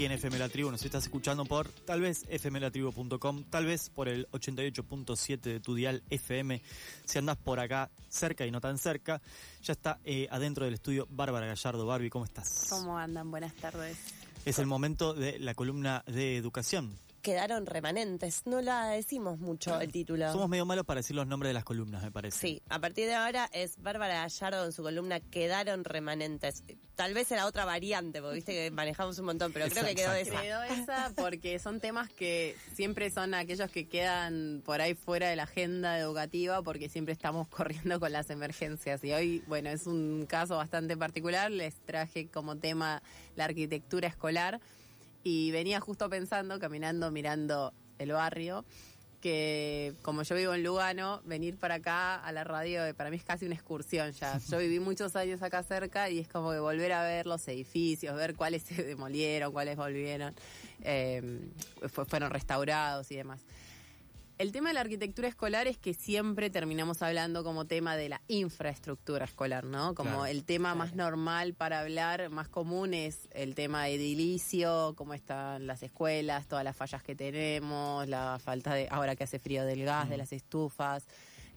Aquí en FM La Tribu, nos estás escuchando por tal vez fmlatribu.com, tal vez por el 88.7 de tu dial FM. Si andás por acá cerca y no tan cerca, ya está eh, adentro del estudio Bárbara Gallardo. Barbie, ¿cómo estás? ¿Cómo andan? Buenas tardes. Es el momento de la columna de educación. Quedaron remanentes. No la decimos mucho el título. Somos medio malos para decir los nombres de las columnas, me parece. Sí, a partir de ahora es Bárbara Gallardo en su columna Quedaron remanentes. Tal vez era otra variante, porque viste que manejamos un montón, pero creo que quedó Exacto. esa. Quedó esa porque son temas que siempre son aquellos que quedan por ahí fuera de la agenda educativa porque siempre estamos corriendo con las emergencias. Y hoy, bueno, es un caso bastante particular. Les traje como tema la arquitectura escolar y venía justo pensando, caminando, mirando el barrio, que como yo vivo en Lugano, venir para acá a la radio eh, para mí es casi una excursión ya. Yo viví muchos años acá cerca y es como que volver a ver los edificios, ver cuáles se demolieron, cuáles volvieron, eh, fue- fueron restaurados y demás. El tema de la arquitectura escolar es que siempre terminamos hablando como tema de la infraestructura escolar, ¿no? Como Claro. el tema más normal para hablar, más común es el tema edilicio, cómo están las escuelas, todas las fallas que tenemos, la falta de, ahora que hace frío del gas, de las estufas,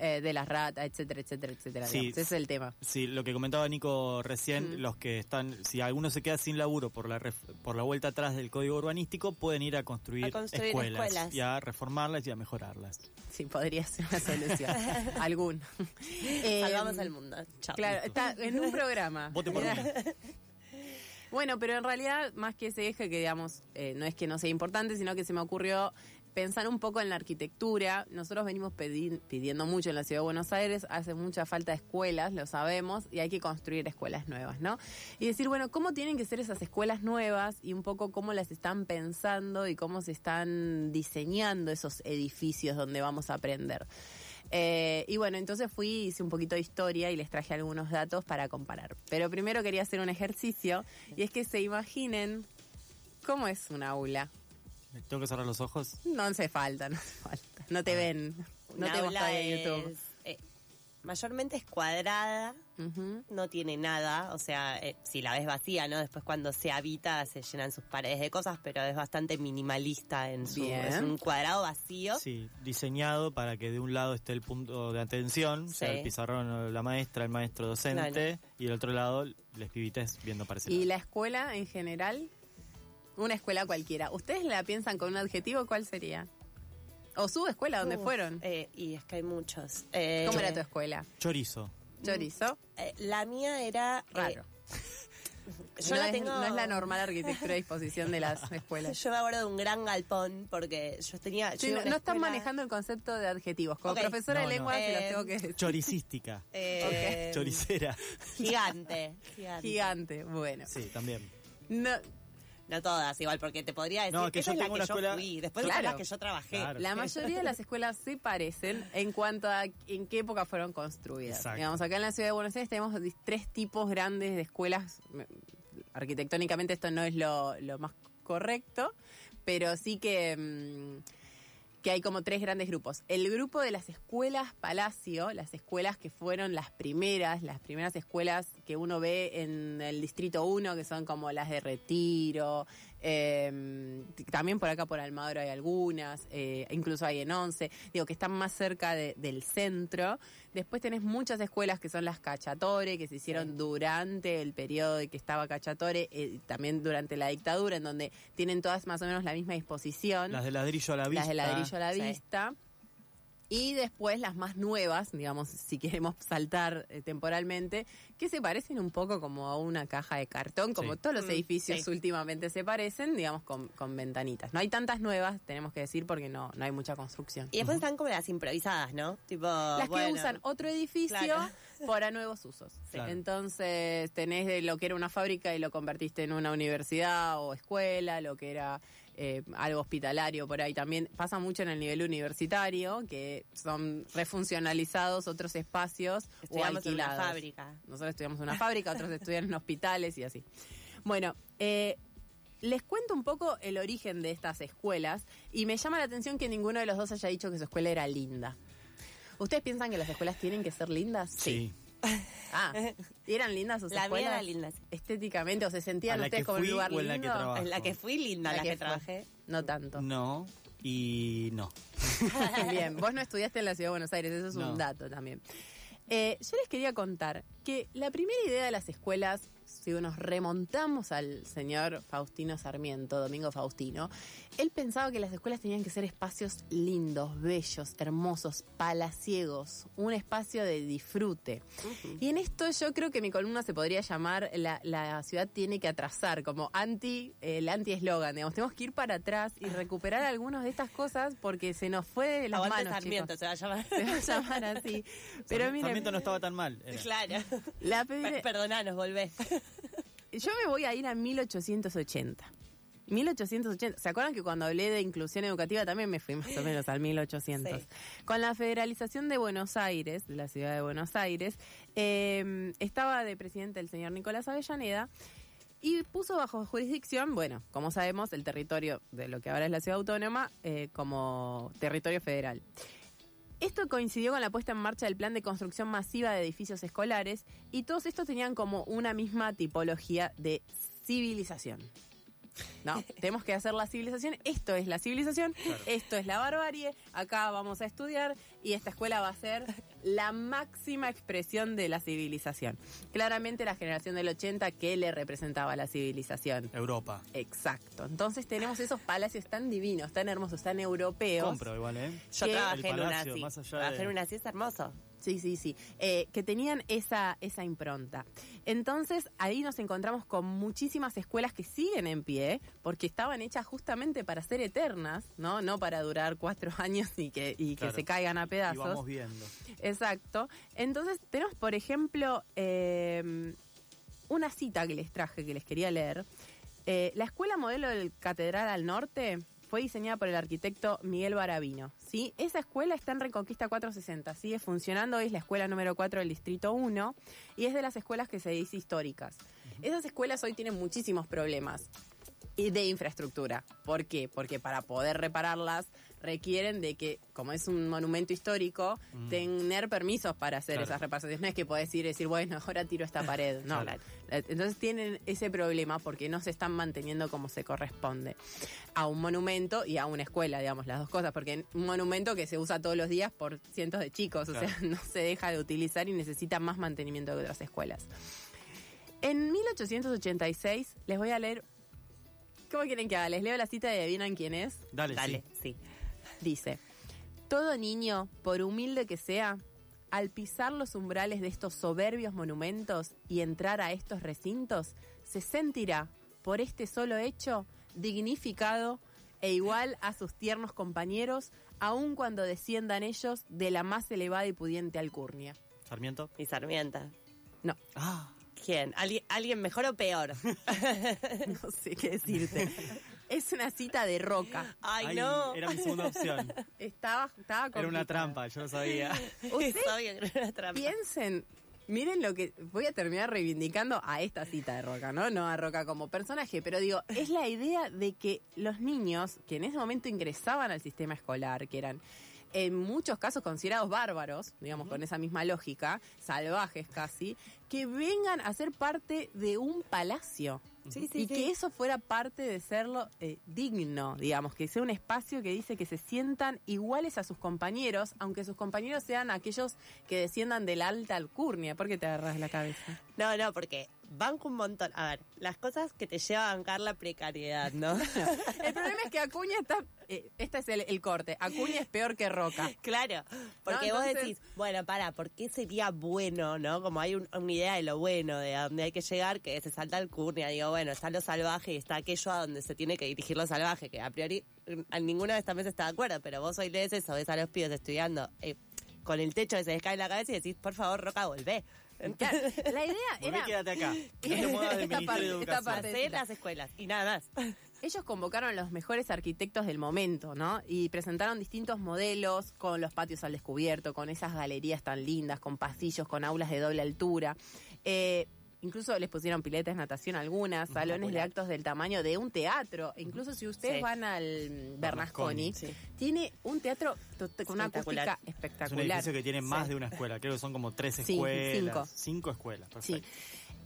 eh, de las ratas, etcétera, etcétera, etcétera. Sí. Ese es el tema. Sí, lo que comentaba Nico recién, Mm. los que están, si alguno se queda sin laburo por la ref- por la vuelta atrás del código urbanístico, pueden ir a construir, A construir escuelas, escuelas. y a reformarlas y a mejorarlas. Sí, podría ser una solución. Algún. Eh, Salvamos al mundo. Chao. Claro, está en un programa. Vote por. Bueno, pero en realidad, más que ese eje, que digamos, eh, no es que no sea importante, sino que se me ocurrió pensar un poco en la arquitectura. Nosotros venimos pidiendo mucho en la ciudad de Buenos Aires, hace mucha falta de escuelas, lo sabemos, y hay que construir escuelas nuevas, ¿no? Y decir, bueno, ¿cómo tienen que ser esas escuelas nuevas y un poco cómo las están pensando y cómo se están diseñando esos edificios donde vamos a aprender? Eh, y bueno, entonces fui, hice un poquito de historia y les traje algunos datos para comparar. Pero primero quería hacer un ejercicio y es que se imaginen cómo es un aula. ¿Tengo que cerrar los ojos? No hace falta, no hace falta. No te Ah. ven. No te gusta de YouTube. es, eh, mayormente es cuadrada, no tiene nada, o sea, eh, si la ves vacía, ¿no? Después cuando se habita se llenan sus paredes de cosas, pero es bastante minimalista en su... Bien. Es un cuadrado vacío. Sí, diseñado para que de un lado esté el punto de atención, o sea, Sí. el pizarrón o la maestra, el maestro docente, y del otro lado, les pibites viendo para ese Y lado. la escuela en general, una escuela cualquiera. ¿Ustedes la piensan con un adjetivo? ¿Cuál sería? ¿O su escuela donde Uf, fueron? eh, y es que hay muchos. Eh, ¿Cómo era tu escuela? Chorizo. ¿Chorizo? eh, la mía era... eh, Raro. yo no, la es, tengo... no es la normal arquitectura a disposición de las escuelas. Yo me acuerdo de un gran galpón porque yo tenía... Sí, no, están manejando el concepto de adjetivos. Como profesora No, de no. lengua se los Eh, tengo que decir. Choricística. Eh, Choricera. Gigante, gigante. Gigante, bueno. Sí, también. No, No todas, igual, porque te podría decir No, que esa yo es la tengo que una yo escuela- fui. Después Claro. son las que yo trabajé. Claro. la mayoría de las escuelas se parecen en cuanto a en qué época fueron construidas. Exacto. Digamos, acá en la ciudad de Buenos Aires tenemos tres tipos grandes de escuelas. Me- Arquitectónicamente esto no es lo, lo más correcto, pero sí que, mm, que hay como tres grandes grupos. El grupo de las escuelas Palacio, las escuelas que fueron las primeras, las primeras escuelas que uno ve en el Distrito 1, que son como las de Retiro, eh, también por acá por Almagro hay algunas, eh, incluso hay en Once, digo que están más cerca de- del centro. Después tenés muchas escuelas que son las Cachatore, que se hicieron durante el periodo de que estaba Cachatore, eh, también durante la dictadura, en donde tienen todas más o menos la misma disposición Las de ladrillo a la vista. las de ladrillo a la Sí. vista. Y después las más nuevas, digamos, si queremos saltar eh, temporalmente, que se parecen un poco como a una caja de cartón, como Sí. todos los Mm, edificios sí. últimamente se parecen, digamos, con, con ventanitas. No hay tantas nuevas, tenemos que decir, porque no, no hay mucha construcción. Y después están como las improvisadas, ¿no? Tipo, Las bueno, que usan otro edificio Claro. Para nuevos usos. Claro. Entonces tenés de lo que era una fábrica y lo convertiste en una universidad o escuela, lo que era eh, algo hospitalario por ahí. También pasa mucho en el nivel universitario, que son refuncionalizados otros espacios o Estudiamos en una alquilados. fábrica. Nosotros estudiamos en una fábrica, otros estudian en hospitales y así. Bueno, eh, les cuento un poco el origen de estas escuelas y me llama la atención que ninguno de los dos haya dicho que su escuela era linda. ¿Ustedes piensan que las escuelas tienen que ser lindas? Sí. Ah, ¿y eran lindas sus La mía escuelas? era linda, sí. Estéticamente, o se sentían ¿A la ustedes como un lugar o en la que lindo? trabajo? En la que fui linda, La la, que que, fue. trabajé. No tanto. No y no. Bien, vos no estudiaste en la Ciudad de Buenos Aires, eso es No. un dato también. Eh, yo les quería contar que la primera idea de las escuelas, si nos remontamos al señor Faustino Sarmiento, Domingo Faustino, él pensaba que las escuelas tenían que ser espacios lindos, bellos, hermosos, palaciegos, un espacio de disfrute. Y en esto yo creo que mi columna se podría llamar La, la ciudad tiene que atrasar, como anti, el anti-eslogan, digamos, tenemos que ir para atrás y recuperar algunas de estas cosas porque se nos fue de las Aguante manos, Sarmiento chicos. se va a llamar. Se va a llamar así. Pero Sarmiento no estaba tan mal. era. claro. la Perdonanos, volvé. Yo me voy a ir a 1880. 1880. ¿Se acuerdan que cuando hablé de inclusión educativa también me fui más o menos al 1800? Sí. Con la federalización de Buenos Aires, de la ciudad de Buenos Aires, eh, estaba de presidente el señor Nicolás Avellaneda y puso bajo jurisdicción, bueno, como sabemos, el territorio de lo que ahora es la ciudad autónoma eh, como territorio federal. Esto coincidió con la puesta en marcha del plan de construcción masiva de edificios escolares y todos estos tenían como una misma tipología de civilización. No, tenemos que hacer la civilización. Esto es la civilización, esto es la barbarie. Acá vamos a estudiar y esta escuela va a ser la máxima expresión de la civilización. Claramente la generación del 80 que le representaba la civilización. Europa. Exacto. Entonces tenemos esos palacios tan divinos, tan hermosos, tan europeos. Compro igual, ¿eh? Yo Que trabajé en una palacio, así. más allá Trabajé de- en una así, es hermoso. Sí, sí, sí. Eh, que tenían esa, esa impronta. Entonces, ahí nos encontramos con muchísimas escuelas que siguen en pie, porque estaban hechas justamente para ser eternas, ¿no? No para durar cuatro años y que, y que se caigan a Y pedazos. vamos viendo. Exacto. Entonces, tenemos, por ejemplo, eh, una cita que les traje, que les quería leer. Eh, la escuela modelo del Catedral al Norte fue diseñada por el arquitecto Miguel Baravino. ¿sí? Esa escuela está en Reconquista 460, sigue funcionando, es la escuela número 4 del Distrito 1 y es de las escuelas que se dice históricas. Esas escuelas hoy tienen muchísimos problemas de infraestructura. ¿Por qué? Porque para poder repararlas requieren de que, como es un monumento histórico, tener permisos para hacer Claro. esas reparaciones. No es que podés ir y decir, bueno, ahora tiro esta pared. No. Claro. Eh, Entonces tienen ese problema porque no se están manteniendo como se corresponde a un monumento y a una escuela, digamos, las dos cosas. Porque un monumento que se usa todos los días por cientos de chicos, o sea, no se deja de utilizar y necesita más mantenimiento que otras escuelas. En 1886 les voy a leer. ¿Cómo quieren que haga? Les leo la cita y adivinan quién es. Dale, Dale, sí. sí. Dice: Todo niño, por humilde que sea, al pisar los umbrales de estos soberbios monumentos y entrar a estos recintos, se sentirá, por este solo hecho, dignificado e igual a sus tiernos compañeros, aun cuando desciendan ellos de la más elevada y pudiente alcurnia. Sarmiento. Y Sarmienta. No, Ah, ¿Quién? ¿Alguien, ¿Alguien mejor o peor? no sé qué decirte. Es una cita de roca. Ay, ay, no. Era mi segunda opción. Estaba, estaba Era una trampa, yo lo sabía. Ustedes Es obvio que era una trampa. piensen, miren lo que voy a terminar reivindicando a esta cita de Roca, ¿no? No a Roca como personaje, pero digo, es la idea de que los niños que en ese momento ingresaban al sistema escolar, que eran en muchos casos considerados bárbaros, digamos, con esa misma lógica, salvajes casi, que vengan a ser parte de un palacio. Sí, sí, y sí. que eso fuera parte de serlo eh, digno, digamos, que sea un espacio que dice que se sientan iguales a sus compañeros, aunque sus compañeros sean aquellos que desciendan de la alta alcurnia. ¿Por qué te agarras la cabeza? No, no, porque banco un montón. A ver, las cosas que te lleva a bancar la precariedad, ¿no? El problema es que Acuña está... eh, este es el, el corte. Acuña es peor que Roca. Claro, porque No, vos decís, bueno, para, ¿por qué sería bueno, no? Como hay un- una idea de lo bueno, de a dónde hay que llegar, que se salta el curnia. Digo, bueno, está lo salvaje y está aquello a donde se tiene que dirigir lo salvaje, que a priori mm, a ninguna de estas mesas está de acuerdo, pero vos hoy lees eso, ves a los pibes estudiando eh, con el techo que se les cae en la cabeza y decís, por favor, Roca, volvé. Claro, la idea era... quédate acá. No te muevas del Esta Ministerio parte, de Educación. parte. Las escuelas y nada más. ellos convocaron a los mejores arquitectos del momento, ¿no? Y presentaron distintos modelos con los patios al descubierto, con esas galerías tan lindas, con pasillos, con aulas de doble altura. Eh, Incluso les pusieron piletas de natación algunas, salones de actos del tamaño de un teatro. Incluso si ustedes Sí. van al Bernasconi, Sí. tiene un teatro con una Espectacular. acústica Es un espectacular. edificio que tiene más de una escuela. Creo que son como tres escuelas. cinco. escuelas. Sí. Perfecto.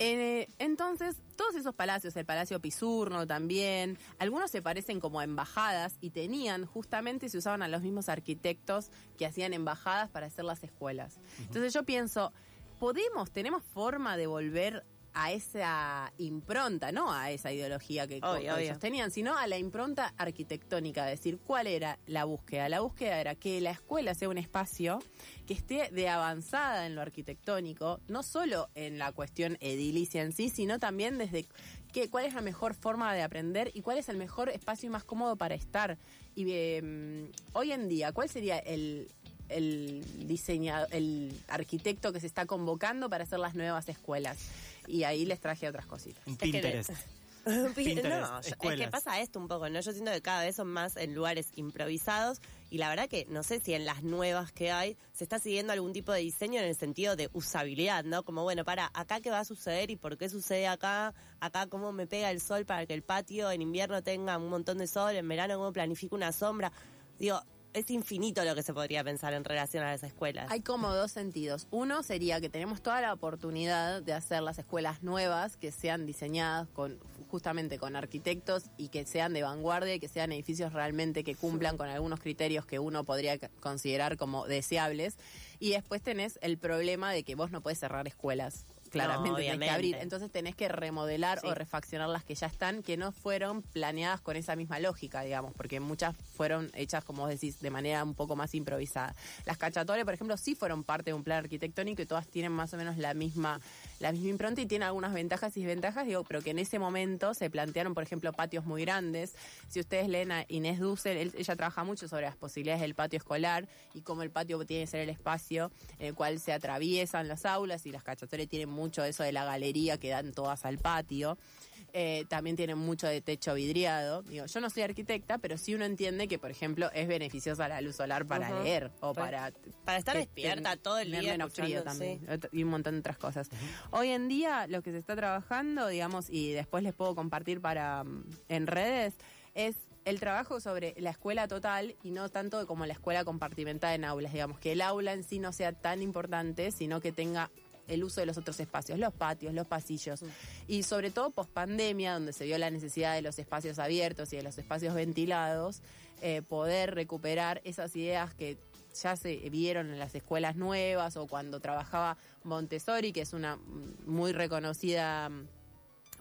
Eh, entonces, todos esos palacios, el Palacio Pisurno también, algunos se parecen como a embajadas y tenían, justamente se usaban a los mismos arquitectos que hacían embajadas para hacer las escuelas. Entonces yo pienso, ¿podemos, tenemos forma de volver a esa impronta, no a esa ideología que Obvio, ellos obvio. tenían, sino a la impronta arquitectónica, es decir, ¿cuál era la búsqueda? La búsqueda era que la escuela sea un espacio que esté de avanzada en lo arquitectónico, no solo en la cuestión edilicia en sí, sino también desde qué, cuál es la mejor forma de aprender y cuál es el mejor espacio y más cómodo para estar. Y eh, hoy en día, ¿cuál sería el, el diseñador, el arquitecto que se está convocando para hacer las nuevas escuelas? Y ahí les traje otras cositas. Pinterest. Pinterest, no, yo- es que pasa esto un poco, ¿no? Yo siento que cada vez son más en lugares improvisados y la verdad que no sé si en las nuevas que hay se está siguiendo algún tipo de diseño en el sentido de usabilidad, ¿no? Como, bueno, para, acá qué va a suceder y por qué sucede acá, acá cómo me pega el sol para que el patio en invierno tenga un montón de sol, en verano cómo planifico una sombra. Digo, es infinito lo que se podría pensar en relación a las escuelas. Hay como dos sentidos. Uno sería que tenemos toda la oportunidad de hacer las escuelas nuevas que sean diseñadas con justamente con arquitectos y que sean de vanguardia y que sean edificios realmente que cumplan con algunos criterios que uno podría considerar como deseables. Y después tenés el problema de que vos no podés cerrar escuelas. Claramente tenés que abrir. Entonces tenés que remodelar Sí. o refaccionar las que ya están, que no fueron planeadas con esa misma lógica, digamos, porque muchas fueron hechas, como vos decís, de manera un poco más improvisada. Las cachatores, por ejemplo, sí fueron parte de un plan arquitectónico y todas tienen más o menos la misma, la misma impronta y tienen algunas ventajas y desventajas, digo, pero que en ese momento se plantearon, por ejemplo, patios muy grandes. Si ustedes leen a Inés Dussel, ella trabaja mucho sobre las posibilidades del patio escolar y cómo el patio tiene que ser el espacio en el cual se atraviesan las aulas y las cachatores tienen mucho de eso de la galería que dan todas al patio. Eh, también tienen mucho de techo vidriado. Digo, yo no soy arquitecta, pero sí uno entiende que, por ejemplo, es beneficiosa la luz solar para leer o Pues, para para estar despierta ten- todo el día menos frío también sí. y un montón de otras cosas. Hoy en día lo que se está trabajando, digamos, y después les puedo compartir para mm, en redes, es el trabajo sobre la escuela total y no tanto como la escuela compartimentada en aulas, digamos, que el aula en sí no sea tan importante, sino que tenga el uso de los otros espacios, los patios, los pasillos. Y sobre todo post pandemia, donde se vio la necesidad de los espacios abiertos y de los espacios ventilados, eh, poder recuperar esas ideas que ya se vieron en las escuelas nuevas o cuando trabajaba Montessori, que es una muy reconocida mm,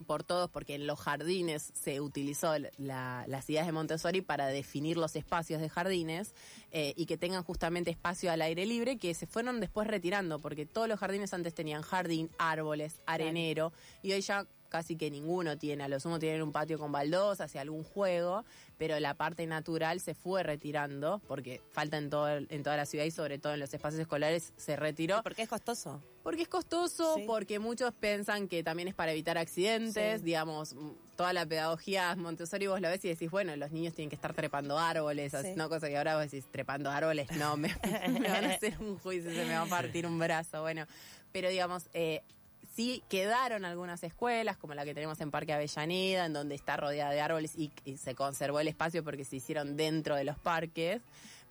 por todos porque en los jardines se utilizó la- las ideas de Montessori para definir los espacios de jardines eh, y que tengan justamente espacio al aire libre que se fueron después retirando porque todos los jardines antes tenían jardín, árboles, arenero y hoy ya casi que ninguno tiene, a lo sumo tienen un patio con baldosas y algún juego, pero la parte natural se fue retirando porque falta en, todo, en toda la ciudad y sobre todo en los espacios escolares se retiró. Porque es costoso. Porque es costoso, Sí. porque muchos piensan que también es para evitar accidentes, Sí. digamos, mm, toda la pedagogía Montessori vos lo ves y decís, bueno, los niños tienen que estar trepando árboles, Sí. no cosa que ahora vos decís, trepando árboles, no, me, me van a hacer un juicio, se me va a partir un brazo, bueno, pero digamos, eh, sí quedaron algunas escuelas, como la que tenemos en Parque Avellaneda, en donde está rodeada de árboles y, se conservó el espacio porque se hicieron dentro de los parques,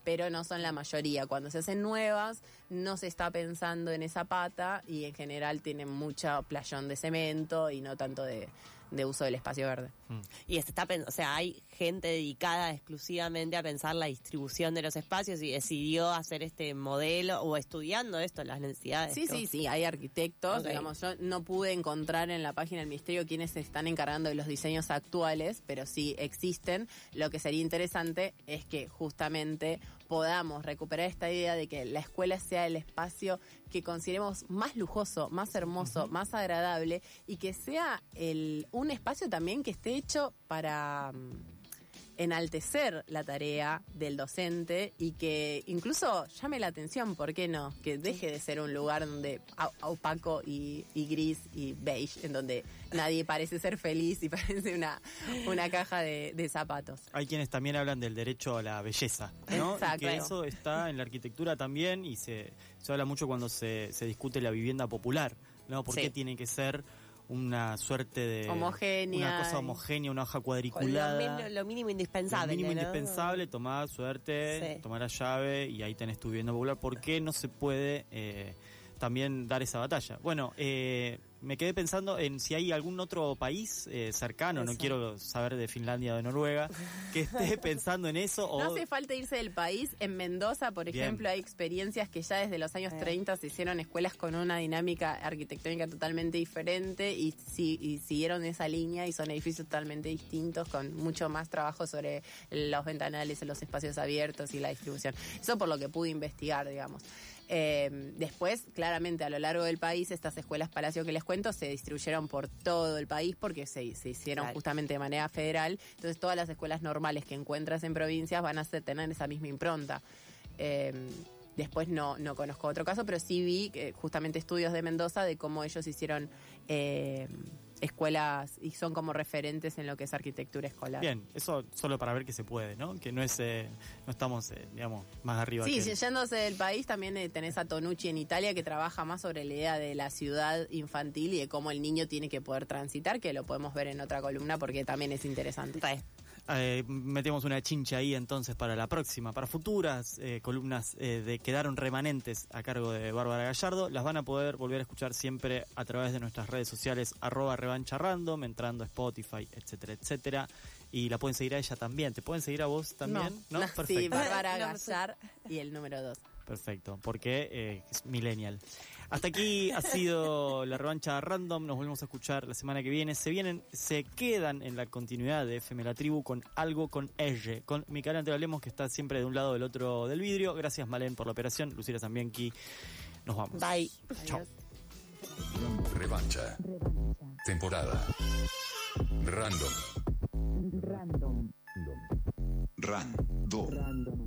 pero no son la mayoría. Cuando se hacen nuevas, no se está pensando en esa pata y en general tienen mucho playón de cemento y no tanto de, de uso del espacio verde. Y se está, o sea, hay gente dedicada exclusivamente a pensar la distribución de los espacios y decidió hacer este modelo o estudiando esto, las necesidades. Sí, sí, sí, hay arquitectos, digamos, yo no pude encontrar en la página del Ministerio quienes se están encargando de los diseños actuales, pero sí existen. Lo que sería interesante es que justamente podamos recuperar esta idea de que la escuela sea el espacio que consideremos más lujoso, más hermoso, más agradable y que sea el, un espacio también que esté hecho para... enaltecer la tarea del docente y que incluso llame la atención, ¿por qué no? Que deje de ser un lugar donde opaco y, y gris y beige, en donde nadie parece ser feliz y parece una, una caja de, de zapatos. Hay quienes también hablan del derecho a la belleza, ¿no? Y Exacto. que eso está en la arquitectura también y se, se habla mucho cuando se, se discute la vivienda popular, ¿no? ¿Por Sí. qué tiene que ser una suerte de... Homogénea Una cosa y- homogénea, una hoja lo, cuadriculada. mínimo, lo mínimo indispensable. Lo mínimo ¿no? indispensable, tomar suerte, Sí. tomar la llave y ahí tenés tu vivienda popular. ¿Por qué no se puede eh, también dar esa batalla? Bueno, eh, me quedé pensando en si hay algún otro país eh, cercano, no quiero saber de Finlandia o de Noruega, que esté pensando en eso. O, No hace falta irse del país. En Mendoza, por Bien. ejemplo, hay experiencias que ya desde los años Eh. 30 se hicieron escuelas con una dinámica arquitectónica totalmente diferente y, si- y siguieron esa línea y son edificios totalmente distintos con mucho más trabajo sobre los ventanales, los espacios abiertos y la distribución. Eso por lo que pude investigar, digamos. Eh, después, claramente, a lo largo del país, estas escuelas Palacio que les cuento se distribuyeron por todo el país porque se, se hicieron Claro. justamente de manera federal. Entonces, todas las escuelas normales que encuentras en provincias van a tener esa misma impronta. Eh, después no, no conozco otro caso, pero sí vi eh, justamente estudios de Mendoza de cómo ellos hicieron eh, escuelas y son como referentes en lo que es arquitectura escolar. Bien, eso solo para ver que se puede, ¿no? Que no es, eh, no estamos, eh, digamos, más arriba Sí, que... yéndose del país también eh, tenés a Tonucci en Italia que trabaja más sobre la idea de la ciudad infantil y de cómo el niño tiene que poder transitar, que lo podemos ver en otra columna porque también es interesante. Re. Eh, metemos una chincha ahí entonces para la próxima, para futuras eh, columnas eh, de quedaron remanentes a cargo de Bárbara Gallardo, las van a poder volver a escuchar siempre a través de nuestras redes sociales arroba revancha random, entrando a Spotify, etcétera, etcétera. Y la pueden seguir a ella también. ¿Te pueden seguir a vos también? No, no, Perfecto. sí, Bárbara No, no sé. Gallar y el número dos. Perfecto, porque eh, es millennial. Hasta aquí ha sido la revancha random. Nos volvemos a escuchar la semana que viene. Se vienen, se quedan en la continuidad de FM La Tribu con algo con R. Con Micaela Antevalemos, que está siempre de un lado del otro del vidrio. Gracias, Malén, por la operación. Lucila también aquí. Nos vamos. Bye. Chao. Adiós. Revancha. Temporada. Random. Random. Random.